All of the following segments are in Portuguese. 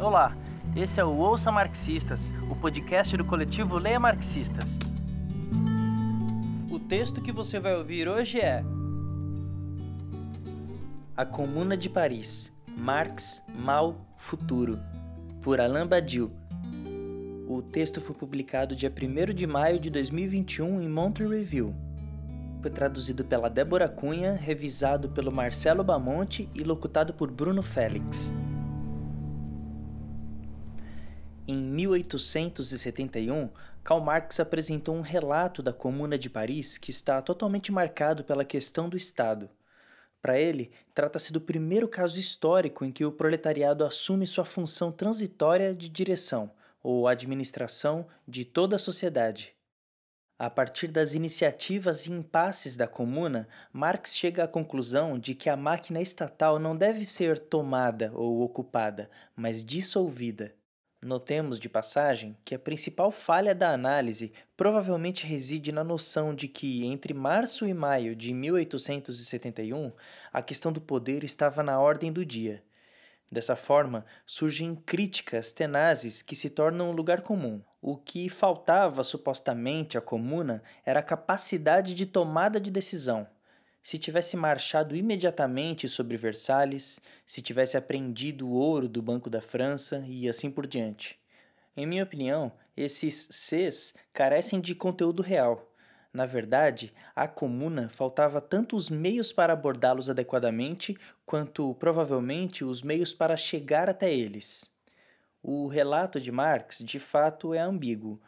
Olá, esse é o Ouça Marxistas, o podcast do coletivo Leia Marxistas. O texto que você vai ouvir hoje é A Comuna de Paris, Marx, Mal, Futuro, por Alain Badiou. O texto foi publicado dia 1 de maio de 2021 em Montreux Review. Foi traduzido pela Débora Cunha, revisado pelo Marcelo Bamonte e locutado por Bruno Félix. Em 1871, Karl Marx apresentou um relato da Comuna de Paris que está totalmente marcado pela questão do Estado. Para ele, trata-se do primeiro caso histórico em que o proletariado assume sua função transitória de direção ou administração de toda a sociedade. A partir das iniciativas e impasses da comuna, Marx chega à conclusão de que a máquina estatal não deve ser tomada ou ocupada, mas dissolvida. Notemos de passagem que a principal falha da análise provavelmente reside na noção de que, entre março e maio de 1871, a questão do poder estava na ordem do dia. Dessa forma, surgem críticas tenazes que se tornam um lugar comum. O que faltava supostamente à comuna era a capacidade de tomada de decisão se tivesse marchado imediatamente sobre Versalhes, se tivesse apreendido o ouro do Banco da França e assim por diante. Em minha opinião, esses Cs carecem de conteúdo real. Na verdade, à comuna faltava tanto os meios para abordá-los adequadamente, quanto provavelmente os meios para chegar até eles. O relato de Marx, de fato, é ambíguo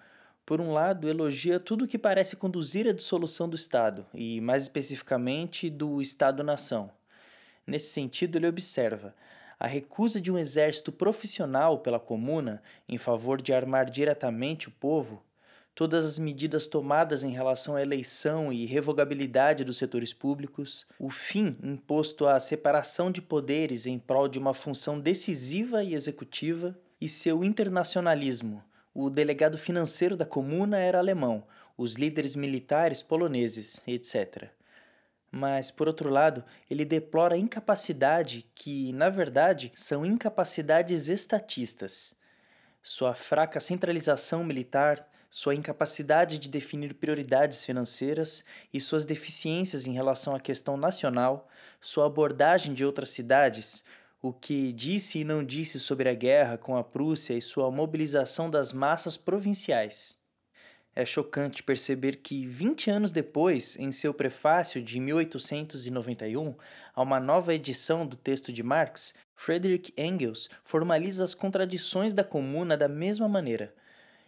por um lado, elogia tudo que parece conduzir à dissolução do Estado, e mais especificamente do Estado-nação. Nesse sentido, ele observa a recusa de um exército profissional pela comuna em favor de armar diretamente o povo, todas as medidas tomadas em relação à eleição e revogabilidade dos setores públicos, o fim imposto à separação de poderes em prol de uma função decisiva e executiva, e seu internacionalismo, o delegado financeiro da comuna era alemão, os líderes militares poloneses, etc. Mas, por outro lado, ele deplora incapacidade que, na verdade, são incapacidades estatistas. Sua fraca centralização militar, sua incapacidade de definir prioridades financeiras e suas deficiências em relação à questão nacional, sua abordagem de outras cidades, o que disse e não disse sobre a guerra com a Prússia e sua mobilização das massas provinciais. É chocante perceber que, 20 anos depois, em seu prefácio de 1891, a uma nova edição do texto de Marx, Friedrich Engels formaliza as contradições da Comuna da mesma maneira,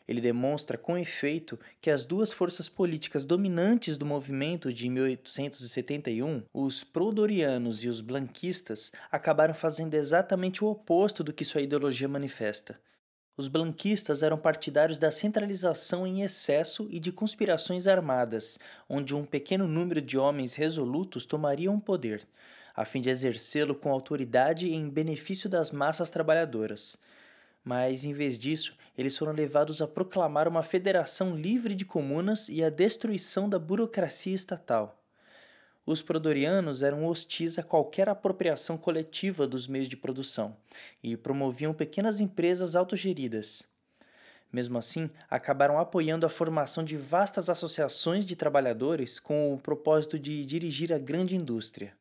ele demonstra com efeito que as duas forças políticas dominantes do movimento de 1871, os prodorianos e os blanquistas, acabaram fazendo exatamente o oposto do que sua ideologia manifesta. Os blanquistas eram partidários da centralização em excesso e de conspirações armadas, onde um pequeno número de homens resolutos tomariam o poder, a fim de exercê-lo com autoridade em benefício das massas trabalhadoras mas em vez disso, eles foram levados a proclamar uma federação livre de comunas e a destruição da burocracia estatal. Os prodorianos eram hostis a qualquer apropriação coletiva dos meios de produção e promoviam pequenas empresas autogeridas. Mesmo assim, acabaram apoiando a formação de vastas associações de trabalhadores com o propósito de dirigir a grande indústria.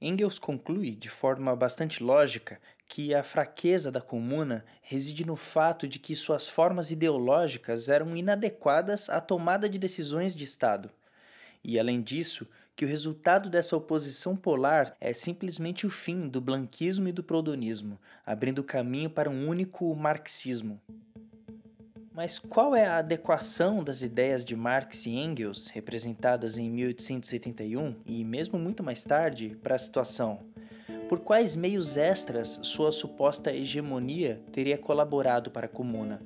Engels conclui, de forma bastante lógica, que a fraqueza da comuna reside no fato de que suas formas ideológicas eram inadequadas à tomada de decisões de Estado. E, além disso, que o resultado dessa oposição polar é simplesmente o fim do blanquismo e do prodonismo, abrindo caminho para um único marxismo. Mas qual é a adequação das ideias de Marx e Engels, representadas em 1871 e mesmo muito mais tarde, para a situação? Por quais meios extras sua suposta hegemonia teria colaborado para a comuna?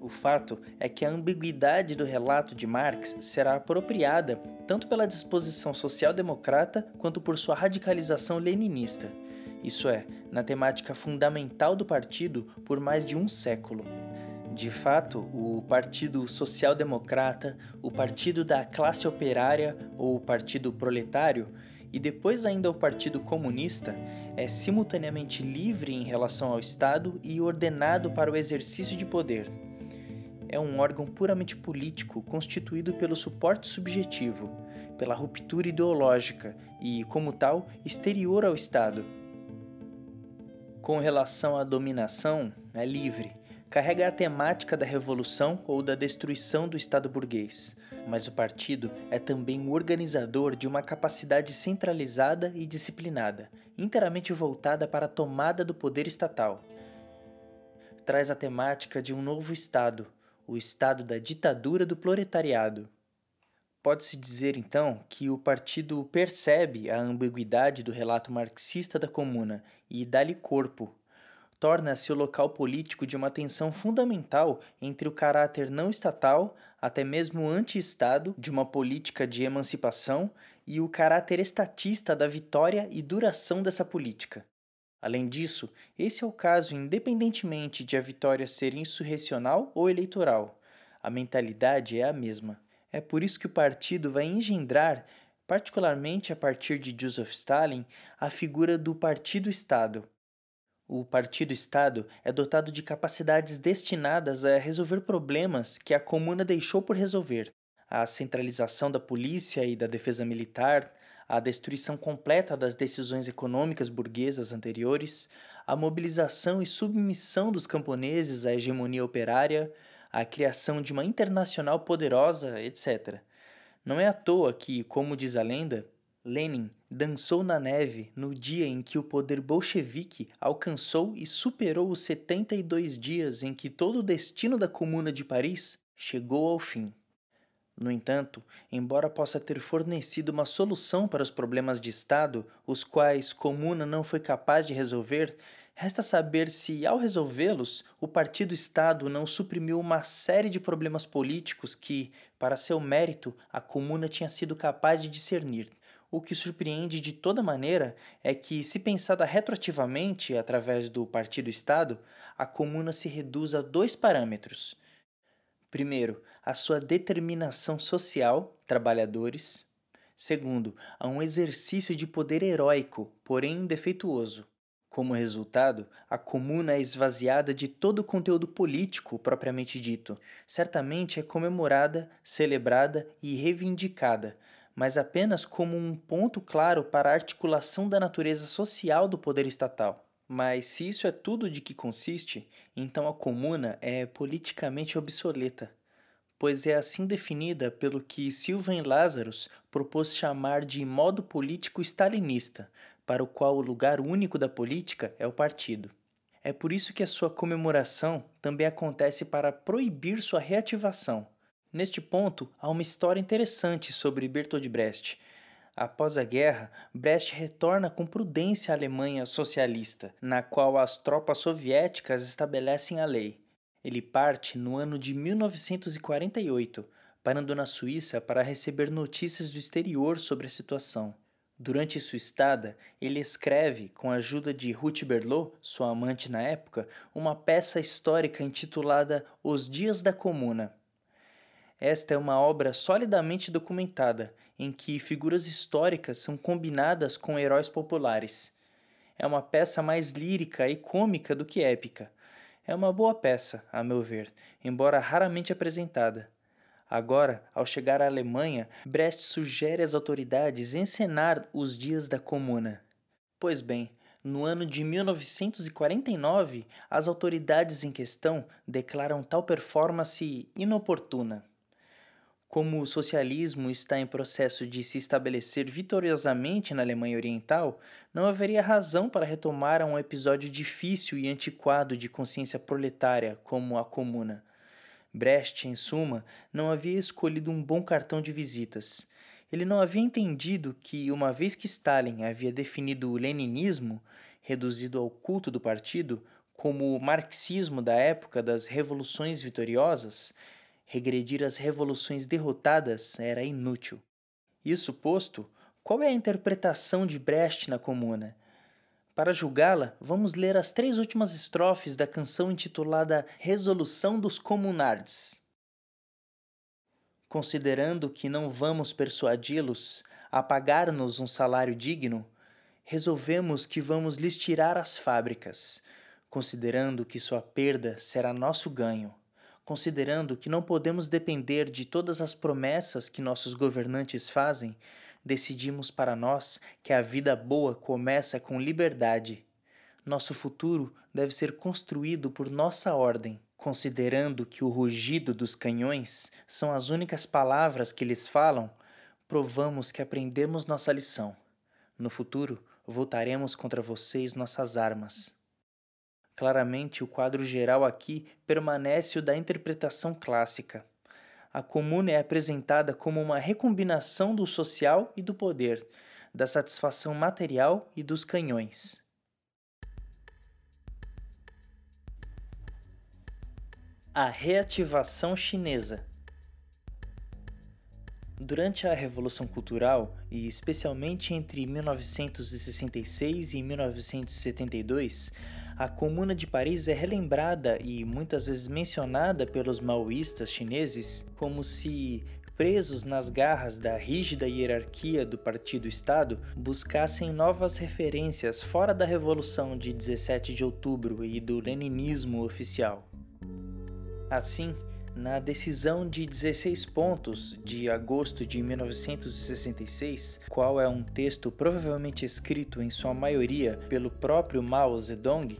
O fato é que a ambiguidade do relato de Marx será apropriada tanto pela disposição social-democrata quanto por sua radicalização leninista, isso é, na temática fundamental do partido por mais de um século. De fato, o Partido Social Democrata, o Partido da Classe Operária ou o Partido Proletário e depois ainda o Partido Comunista, é simultaneamente livre em relação ao Estado e ordenado para o exercício de poder. É um órgão puramente político constituído pelo suporte subjetivo, pela ruptura ideológica e, como tal, exterior ao Estado. Com relação à dominação, é livre, carrega a temática da revolução ou da destruição do Estado burguês, mas o partido é também o organizador de uma capacidade centralizada e disciplinada, inteiramente voltada para a tomada do poder estatal. Traz a temática de um novo Estado, o Estado da ditadura do proletariado. Pode-se dizer, então, que o partido percebe a ambiguidade do relato marxista da Comuna e dá-lhe corpo, torna-se o local político de uma tensão fundamental entre o caráter não estatal, até mesmo anti-Estado, de uma política de emancipação e o caráter estatista da vitória e duração dessa política. Além disso, esse é o caso independentemente de a vitória ser insurrecional ou eleitoral. A mentalidade é a mesma. É por isso que o partido vai engendrar, particularmente a partir de Joseph Stalin, a figura do Partido-Estado, o Partido-Estado é dotado de capacidades destinadas a resolver problemas que a Comuna deixou por resolver: a centralização da polícia e da defesa militar, a destruição completa das decisões econômicas burguesas anteriores, a mobilização e submissão dos camponeses à hegemonia operária, a criação de uma internacional poderosa, etc. Não é à toa que, como diz a lenda, Lenin dançou na neve no dia em que o poder bolchevique alcançou e superou os 72 dias em que todo o destino da Comuna de Paris chegou ao fim. No entanto, embora possa ter fornecido uma solução para os problemas de Estado, os quais Comuna não foi capaz de resolver, resta saber se, ao resolvê-los, o Partido-Estado não suprimiu uma série de problemas políticos que, para seu mérito, a Comuna tinha sido capaz de discernir o que surpreende de toda maneira é que, se pensada retroativamente através do Partido-Estado, a comuna se reduz a dois parâmetros. Primeiro, a sua determinação social, trabalhadores. Segundo, a um exercício de poder heróico, porém defeituoso. Como resultado, a comuna é esvaziada de todo o conteúdo político propriamente dito. Certamente é comemorada, celebrada e reivindicada, mas apenas como um ponto claro para a articulação da natureza social do poder estatal. Mas se isso é tudo de que consiste, então a comuna é politicamente obsoleta, pois é assim definida pelo que Sylvain Lazarus propôs chamar de modo político stalinista, para o qual o lugar único da política é o partido. É por isso que a sua comemoração também acontece para proibir sua reativação, Neste ponto, há uma história interessante sobre Bertold Brecht. Após a guerra, Brecht retorna com prudência à Alemanha socialista, na qual as tropas soviéticas estabelecem a lei. Ele parte no ano de 1948, parando na Suíça para receber notícias do exterior sobre a situação. Durante sua estada, ele escreve, com a ajuda de Ruth Berlot, sua amante na época, uma peça histórica intitulada Os Dias da Comuna. Esta é uma obra solidamente documentada, em que figuras históricas são combinadas com heróis populares. É uma peça mais lírica e cômica do que épica. É uma boa peça, a meu ver, embora raramente apresentada. Agora, ao chegar à Alemanha, Brecht sugere às autoridades encenar os dias da Comuna. Pois bem, no ano de 1949, as autoridades em questão declaram tal performance inoportuna. Como o socialismo está em processo de se estabelecer vitoriosamente na Alemanha Oriental, não haveria razão para retomar um episódio difícil e antiquado de consciência proletária como a Comuna. Brecht, em suma, não havia escolhido um bom cartão de visitas. Ele não havia entendido que, uma vez que Stalin havia definido o leninismo, reduzido ao culto do partido, como o marxismo da época das revoluções vitoriosas, regredir às revoluções derrotadas era inútil. Isso posto, qual é a interpretação de Brecht na Comuna? Para julgá-la, vamos ler as três últimas estrofes da canção intitulada Resolução dos Comunards. Considerando que não vamos persuadi-los, a pagar-nos um salário digno, resolvemos que vamos lhes tirar as fábricas, considerando que sua perda será nosso ganho, considerando que não podemos depender de todas as promessas que nossos governantes fazem, decidimos para nós que a vida boa começa com liberdade. Nosso futuro deve ser construído por nossa ordem, considerando que o rugido dos canhões são as únicas palavras que eles falam, provamos que aprendemos nossa lição. No futuro, voltaremos contra vocês nossas armas. Claramente, o quadro geral aqui permanece o da interpretação clássica. A comuna é apresentada como uma recombinação do social e do poder, da satisfação material e dos canhões. A reativação chinesa Durante a Revolução Cultural, e especialmente entre 1966 e 1972, a Comuna de Paris é relembrada e muitas vezes mencionada pelos maoístas chineses como se presos nas garras da rígida hierarquia do partido-estado, buscassem novas referências fora da Revolução de 17 de Outubro e do leninismo oficial. Assim, na decisão de 16 pontos de agosto de 1966, qual é um texto provavelmente escrito em sua maioria pelo próprio Mao Zedong,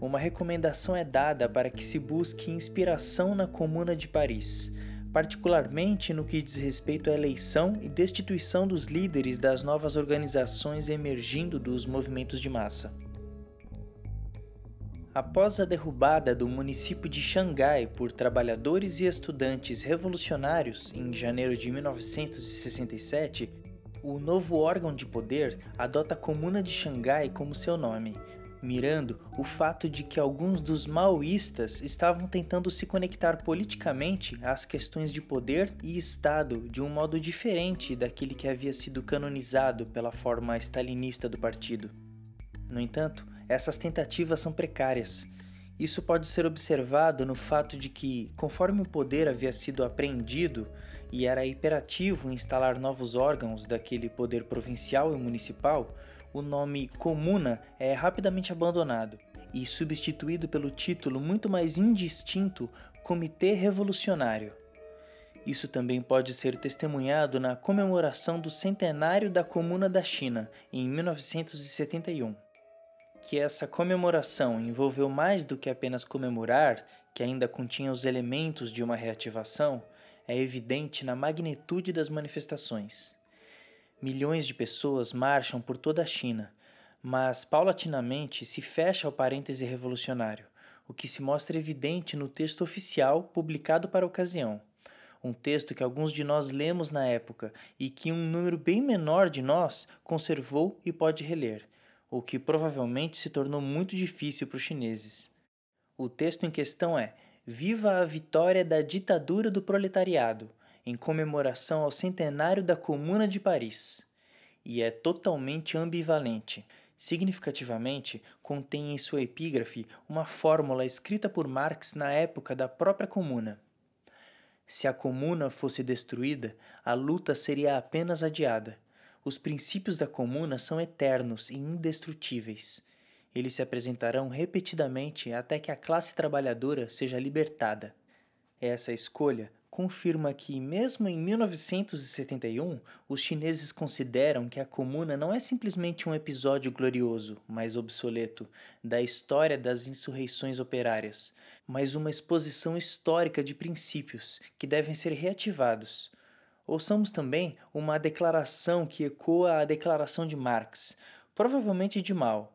uma recomendação é dada para que se busque inspiração na Comuna de Paris, particularmente no que diz respeito à eleição e destituição dos líderes das novas organizações emergindo dos movimentos de massa. Após a derrubada do município de Xangai por trabalhadores e estudantes revolucionários em janeiro de 1967, o novo órgão de poder adota a Comuna de Xangai como seu nome, mirando o fato de que alguns dos maoístas estavam tentando se conectar politicamente às questões de poder e Estado de um modo diferente daquele que havia sido canonizado pela forma stalinista do partido. No entanto, essas tentativas são precárias. Isso pode ser observado no fato de que, conforme o poder havia sido apreendido e era imperativo instalar novos órgãos daquele poder provincial e municipal, o nome comuna é rapidamente abandonado e substituído pelo título muito mais indistinto Comitê Revolucionário. Isso também pode ser testemunhado na comemoração do centenário da Comuna da China, em 1971 que essa comemoração envolveu mais do que apenas comemorar, que ainda continha os elementos de uma reativação, é evidente na magnitude das manifestações. Milhões de pessoas marcham por toda a China, mas paulatinamente se fecha o parêntese revolucionário, o que se mostra evidente no texto oficial publicado para a ocasião. Um texto que alguns de nós lemos na época e que um número bem menor de nós conservou e pode reler o que provavelmente se tornou muito difícil para os chineses. O texto em questão é Viva a vitória da ditadura do proletariado, em comemoração ao centenário da Comuna de Paris. E é totalmente ambivalente. Significativamente, contém em sua epígrafe uma fórmula escrita por Marx na época da própria Comuna. Se a Comuna fosse destruída, a luta seria apenas adiada os princípios da comuna são eternos e indestrutíveis. Eles se apresentarão repetidamente até que a classe trabalhadora seja libertada. Essa escolha confirma que, mesmo em 1971, os chineses consideram que a comuna não é simplesmente um episódio glorioso, mas obsoleto, da história das insurreições operárias, mas uma exposição histórica de princípios que devem ser reativados, Ouçamos também uma declaração que ecoa a declaração de Marx, provavelmente de Mao.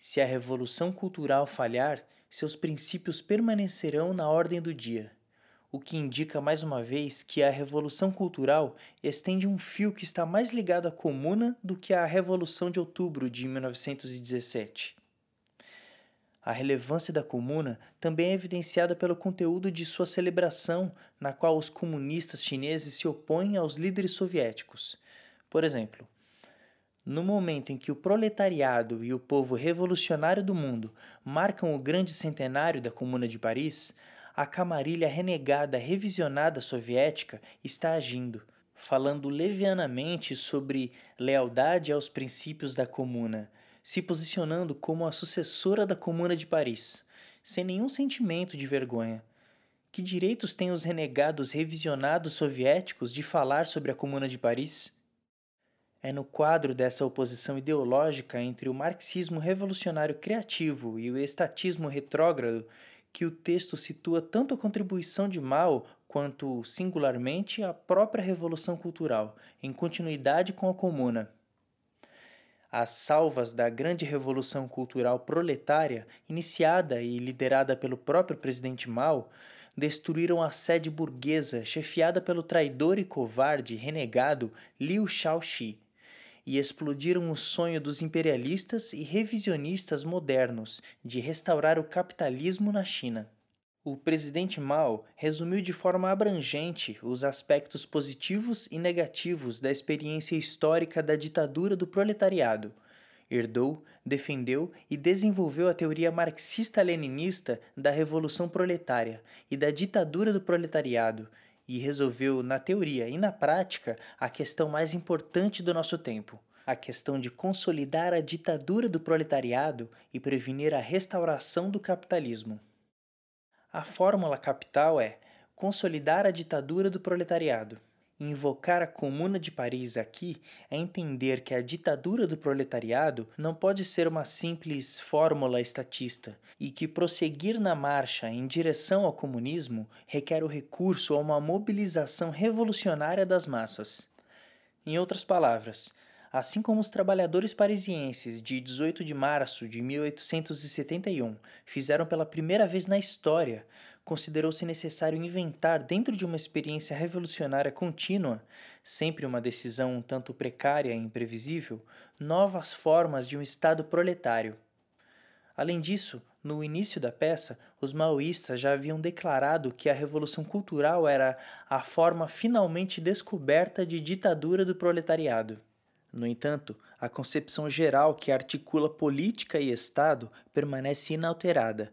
Se a revolução cultural falhar, seus princípios permanecerão na ordem do dia, o que indica mais uma vez que a revolução cultural estende um fio que está mais ligado à comuna do que à revolução de outubro de 1917. A relevância da comuna também é evidenciada pelo conteúdo de sua celebração, na qual os comunistas chineses se opõem aos líderes soviéticos. Por exemplo, no momento em que o proletariado e o povo revolucionário do mundo marcam o grande centenário da Comuna de Paris, a camarilha renegada revisionada soviética está agindo, falando levianamente sobre lealdade aos princípios da Comuna, se posicionando como a sucessora da Comuna de Paris, sem nenhum sentimento de vergonha. Que direitos têm os renegados revisionados soviéticos de falar sobre a Comuna de Paris? É no quadro dessa oposição ideológica entre o marxismo revolucionário criativo e o estatismo retrógrado que o texto situa tanto a contribuição de Mao quanto, singularmente, a própria revolução cultural, em continuidade com a comuna. As salvas da grande revolução cultural proletária, iniciada e liderada pelo próprio presidente Mao, destruíram a sede burguesa chefiada pelo traidor e covarde renegado Liu Shaoxi e explodiram o sonho dos imperialistas e revisionistas modernos de restaurar o capitalismo na China. O presidente Mao resumiu de forma abrangente os aspectos positivos e negativos da experiência histórica da ditadura do proletariado. Herdou, defendeu e desenvolveu a teoria marxista-leninista da revolução proletária e da ditadura do proletariado, e resolveu, na teoria e na prática, a questão mais importante do nosso tempo: a questão de consolidar a ditadura do proletariado e prevenir a restauração do capitalismo. A fórmula capital é consolidar a ditadura do proletariado. Invocar a Comuna de Paris aqui é entender que a ditadura do proletariado não pode ser uma simples fórmula estatista e que prosseguir na marcha em direção ao comunismo requer o recurso a uma mobilização revolucionária das massas. Em outras palavras, Assim como os trabalhadores parisienses de 18 de março de 1871 fizeram pela primeira vez na história, considerou-se necessário inventar, dentro de uma experiência revolucionária contínua, sempre uma decisão um tanto precária e imprevisível, novas formas de um Estado proletário. Além disso, no início da peça, os maoístas já haviam declarado que a Revolução Cultural era a forma finalmente descoberta de ditadura do proletariado. No entanto, a concepção geral que articula política e Estado permanece inalterada.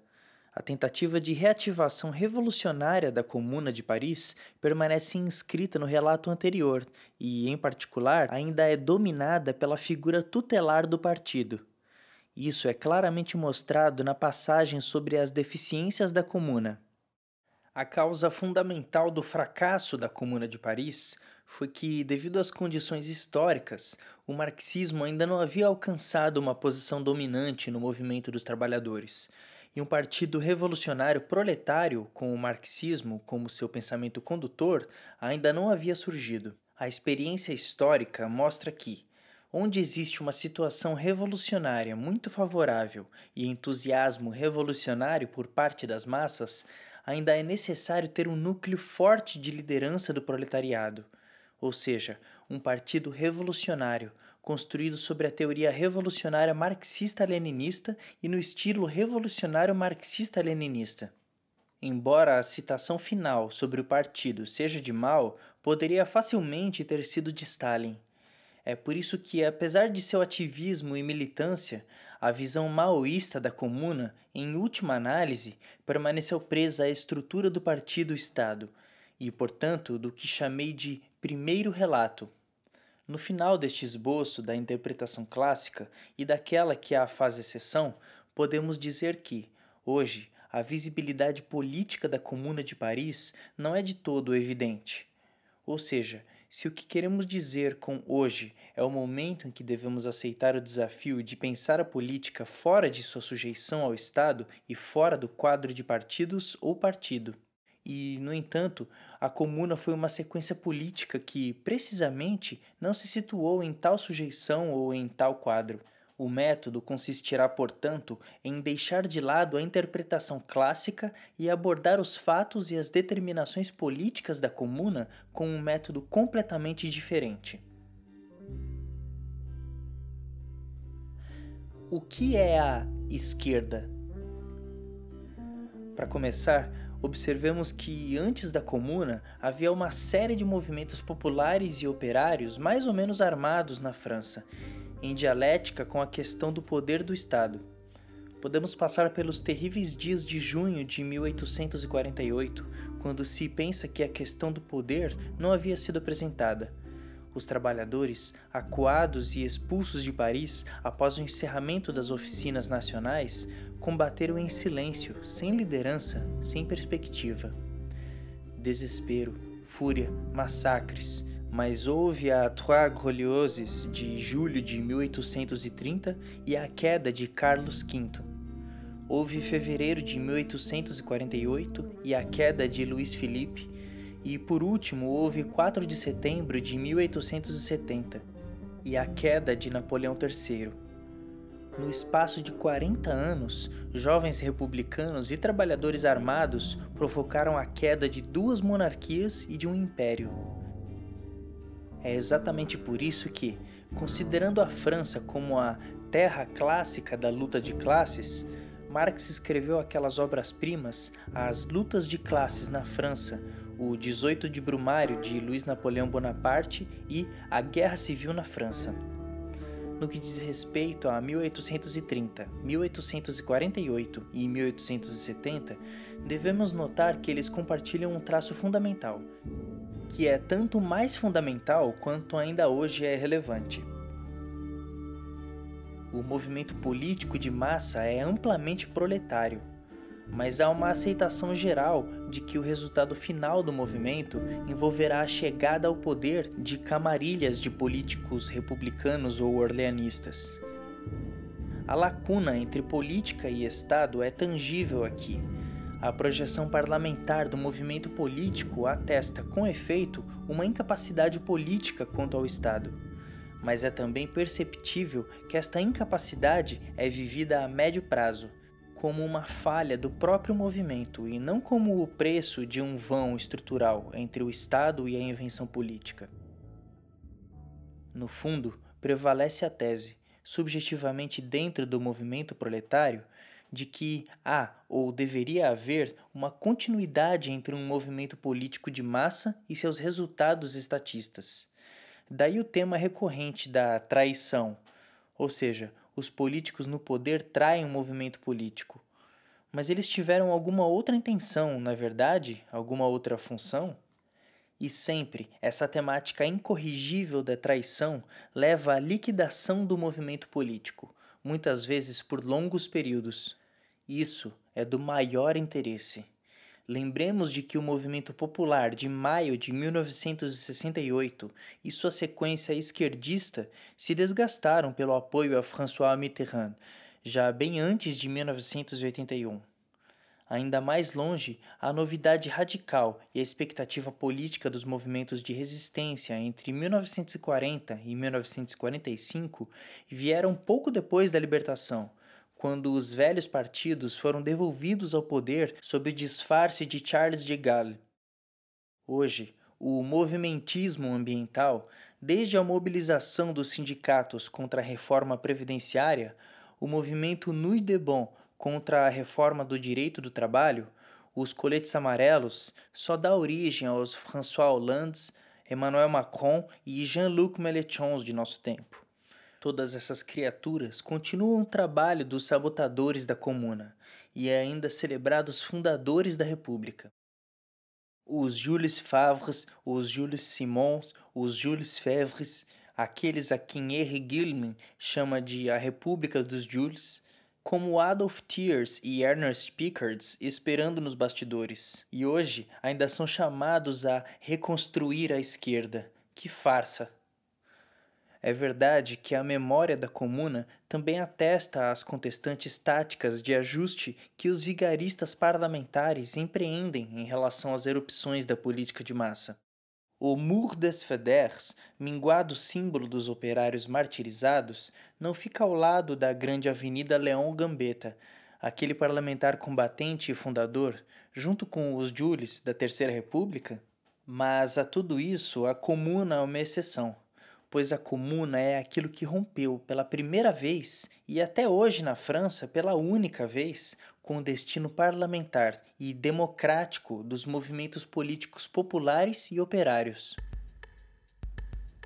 A tentativa de reativação revolucionária da Comuna de Paris permanece inscrita no relato anterior e, em particular, ainda é dominada pela figura tutelar do partido. Isso é claramente mostrado na passagem sobre as deficiências da Comuna. A causa fundamental do fracasso da Comuna de Paris foi que, devido às condições históricas, o marxismo ainda não havia alcançado uma posição dominante no movimento dos trabalhadores, e um partido revolucionário proletário com o marxismo como seu pensamento condutor ainda não havia surgido. A experiência histórica mostra que, onde existe uma situação revolucionária muito favorável e entusiasmo revolucionário por parte das massas, ainda é necessário ter um núcleo forte de liderança do proletariado ou seja, um partido revolucionário, construído sobre a teoria revolucionária marxista-leninista e no estilo revolucionário marxista-leninista. Embora a citação final sobre o partido seja de Mao, poderia facilmente ter sido de Stalin. É por isso que, apesar de seu ativismo e militância, a visão maoísta da comuna, em última análise, permaneceu presa à estrutura do partido-Estado e, portanto, do que chamei de primeiro relato. No final deste esboço da interpretação clássica e daquela que a faz exceção, podemos dizer que, hoje, a visibilidade política da Comuna de Paris não é de todo evidente. Ou seja, se o que queremos dizer com hoje é o momento em que devemos aceitar o desafio de pensar a política fora de sua sujeição ao Estado e fora do quadro de partidos ou partido. E, no entanto, a comuna foi uma sequência política que, precisamente, não se situou em tal sujeição ou em tal quadro. O método consistirá, portanto, em deixar de lado a interpretação clássica e abordar os fatos e as determinações políticas da comuna com um método completamente diferente. O que é a esquerda? Para começar, observamos que antes da Comuna havia uma série de movimentos populares e operários mais ou menos armados na França, em dialética com a questão do poder do Estado. podemos passar pelos terríveis dias de junho de 1848, quando se pensa que a questão do poder não havia sido apresentada. Os trabalhadores, acuados e expulsos de Paris após o encerramento das oficinas nacionais, combateram em silêncio, sem liderança, sem perspectiva. Desespero, fúria, massacres, mas houve a Trois Glorieuses de julho de 1830 e a queda de Carlos V. Houve fevereiro de 1848 e a queda de Luís Felipe, e por último houve 4 de setembro de 1870 e a queda de Napoleão III. No espaço de 40 anos, jovens republicanos e trabalhadores armados provocaram a queda de duas monarquias e de um império. É exatamente por isso que, considerando a França como a terra clássica da luta de classes, Marx escreveu aquelas obras-primas, As Lutas de Classes na França, o 18 de Brumário de Luiz Napoleão Bonaparte e A Guerra Civil na França. No que diz respeito a 1830, 1848 e 1870, devemos notar que eles compartilham um traço fundamental, que é tanto mais fundamental quanto ainda hoje é relevante. O movimento político de massa é amplamente proletário, mas há uma aceitação geral de que o resultado final do movimento envolverá a chegada ao poder de camarilhas de políticos republicanos ou orleanistas. A lacuna entre política e Estado é tangível aqui a projeção parlamentar do movimento político atesta, com efeito, uma incapacidade política quanto ao Estado. Mas é também perceptível que esta incapacidade é vivida a médio prazo, como uma falha do próprio movimento e não como o preço de um vão estrutural entre o Estado e a invenção política. No fundo, prevalece a tese, subjetivamente dentro do movimento proletário, de que há ou deveria haver uma continuidade entre um movimento político de massa e seus resultados estatistas. Daí o tema recorrente da traição, ou seja, os políticos no poder traem o um movimento político. Mas eles tiveram alguma outra intenção, na verdade, alguma outra função? E sempre essa temática incorrigível da traição leva à liquidação do movimento político, muitas vezes por longos períodos. Isso é do maior interesse. Lembremos de que o movimento popular de maio de 1968 e sua sequência esquerdista se desgastaram pelo apoio a François Mitterrand, já bem antes de 1981. Ainda mais longe, a novidade radical e a expectativa política dos movimentos de resistência entre 1940 e 1945 vieram pouco depois da libertação, quando os velhos partidos foram devolvidos ao poder sob o disfarce de Charles de Gaulle. Hoje, o movimentismo ambiental, desde a mobilização dos sindicatos contra a reforma previdenciária, o movimento Nuit de Bon contra a reforma do direito do trabalho, os coletes amarelos, só dá origem aos François Hollande, Emmanuel Macron e Jean-Luc Mélenchon de nosso tempo. Todas essas criaturas continuam o trabalho dos sabotadores da comuna e é ainda celebrado os fundadores da República. Os Jules Favres, os Jules Simons, os Jules Fevres, aqueles a quem Henri Gilman chama de a República dos Jules, como Adolf Thiers e Ernest Pickards esperando nos bastidores, e hoje ainda são chamados a reconstruir a esquerda. Que farsa! É verdade que a memória da comuna também atesta as contestantes táticas de ajuste que os vigaristas parlamentares empreendem em relação às erupções da política de massa. O Mur des Feders, minguado símbolo dos operários martirizados, não fica ao lado da grande avenida Leon Gambetta, aquele parlamentar combatente e fundador, junto com os Jules da Terceira República? Mas a tudo isso a Comuna é uma exceção, pois a Comuna é aquilo que rompeu pela primeira vez e até hoje na França pela única vez com o destino parlamentar e democrático dos movimentos políticos populares e operários.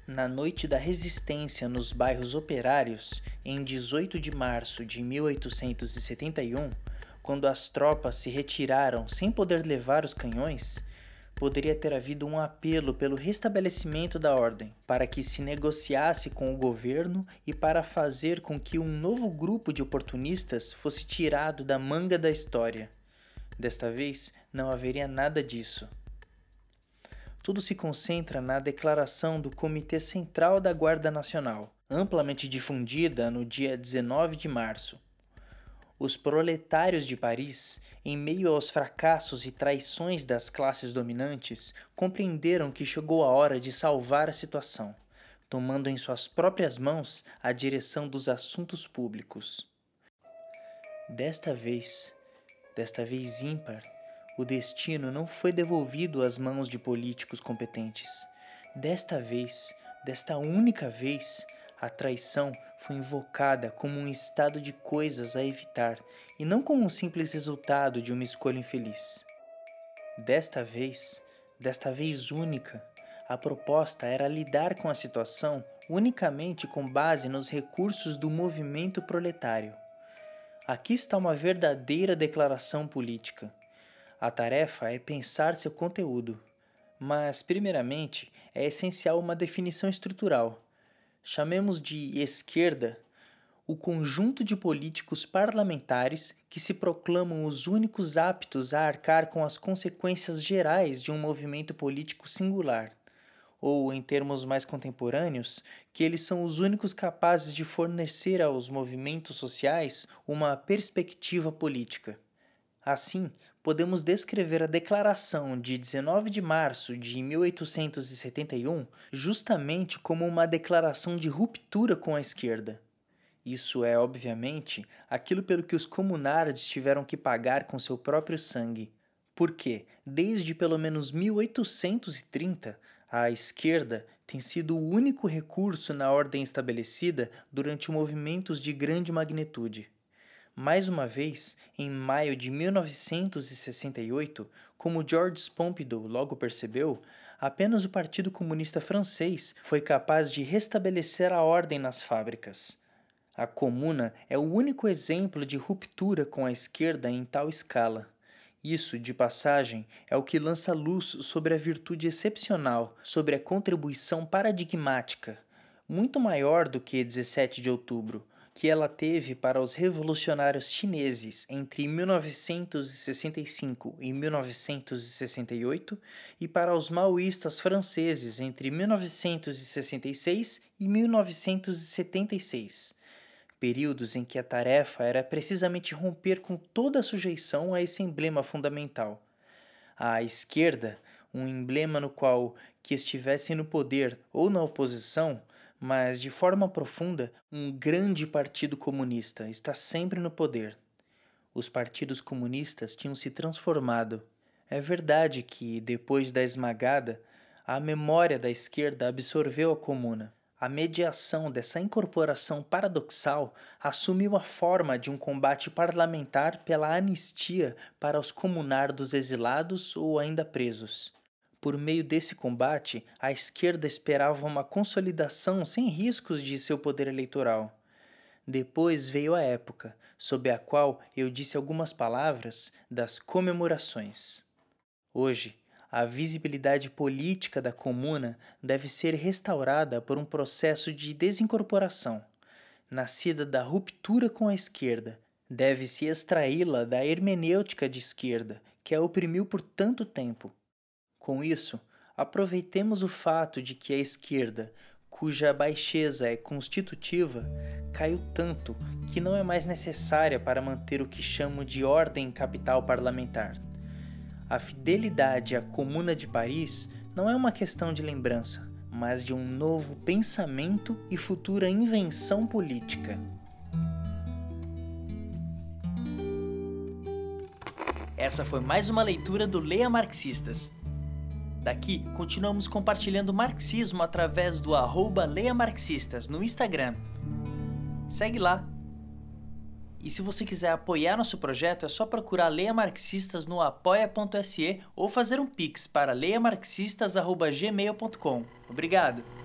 Na noite da resistência nos bairros operários, em 18 de março de 1871, quando as tropas se retiraram sem poder levar os canhões, poderia ter havido um apelo pelo restabelecimento da ordem, para que se negociasse com o governo e para fazer com que um novo grupo de oportunistas fosse tirado da manga da história. Desta vez, não haveria nada disso tudo se concentra na declaração do Comitê Central da Guarda Nacional, amplamente difundida no dia 19 de março. Os proletários de Paris, em meio aos fracassos e traições das classes dominantes, compreenderam que chegou a hora de salvar a situação, tomando em suas próprias mãos a direção dos assuntos públicos. Desta vez, desta vez ímpar, o destino não foi devolvido às mãos de políticos competentes. Desta vez, desta única vez, a traição foi invocada como um estado de coisas a evitar e não como um simples resultado de uma escolha infeliz. Desta vez, desta vez única, a proposta era lidar com a situação unicamente com base nos recursos do movimento proletário. Aqui está uma verdadeira declaração política a tarefa é pensar seu conteúdo, mas, primeiramente, é essencial uma definição estrutural. Chamemos de esquerda o conjunto de políticos parlamentares que se proclamam os únicos aptos a arcar com as consequências gerais de um movimento político singular, ou, em termos mais contemporâneos, que eles são os únicos capazes de fornecer aos movimentos sociais uma perspectiva política. Assim, podemos descrever a Declaração de 19 de março de 1871 justamente como uma declaração de ruptura com a esquerda. Isso é, obviamente, aquilo pelo que os comunards tiveram que pagar com seu próprio sangue. Porque, desde pelo menos 1830, a esquerda tem sido o único recurso na ordem estabelecida durante movimentos de grande magnitude. Mais uma vez, em maio de 1968, como Georges Pompidou logo percebeu, apenas o Partido Comunista Francês foi capaz de restabelecer a ordem nas fábricas. A Comuna é o único exemplo de ruptura com a esquerda em tal escala. Isso, de passagem, é o que lança luz sobre a virtude excepcional, sobre a contribuição paradigmática, muito maior do que 17 de outubro, que ela teve para os revolucionários chineses entre 1965 e 1968 e para os maoístas franceses entre 1966 e 1976, períodos em que a tarefa era precisamente romper com toda a sujeição a esse emblema fundamental. A esquerda, um emblema no qual que estivessem no poder ou na oposição, mas de forma profunda, um grande partido comunista está sempre no poder. Os partidos comunistas tinham se transformado. É verdade que, depois da esmagada, a memória da esquerda absorveu a comuna. A mediação dessa incorporação paradoxal assumiu a forma de um combate parlamentar pela anistia para os comunardos exilados ou ainda presos. Por meio desse combate, a esquerda esperava uma consolidação sem riscos de seu poder eleitoral. Depois veio a época, sob a qual eu disse algumas palavras das comemorações. Hoje, a visibilidade política da comuna deve ser restaurada por um processo de desincorporação, nascida da ruptura com a esquerda. Deve-se extraí-la da hermenêutica de esquerda, que a oprimiu por tanto tempo com isso, aproveitemos o fato de que a esquerda, cuja baixeza é constitutiva, caiu tanto que não é mais necessária para manter o que chamo de ordem capital parlamentar. A fidelidade à Comuna de Paris não é uma questão de lembrança, mas de um novo pensamento e futura invenção política. Essa foi mais uma leitura do Leia Marxistas. Daqui, continuamos compartilhando marxismo através do arroba Leia Marxistas no Instagram. Segue lá. E se você quiser apoiar nosso projeto, é só procurar Leia Marxistas no apoia.se ou fazer um pix para leiamarxistas.gmail.com. Obrigado!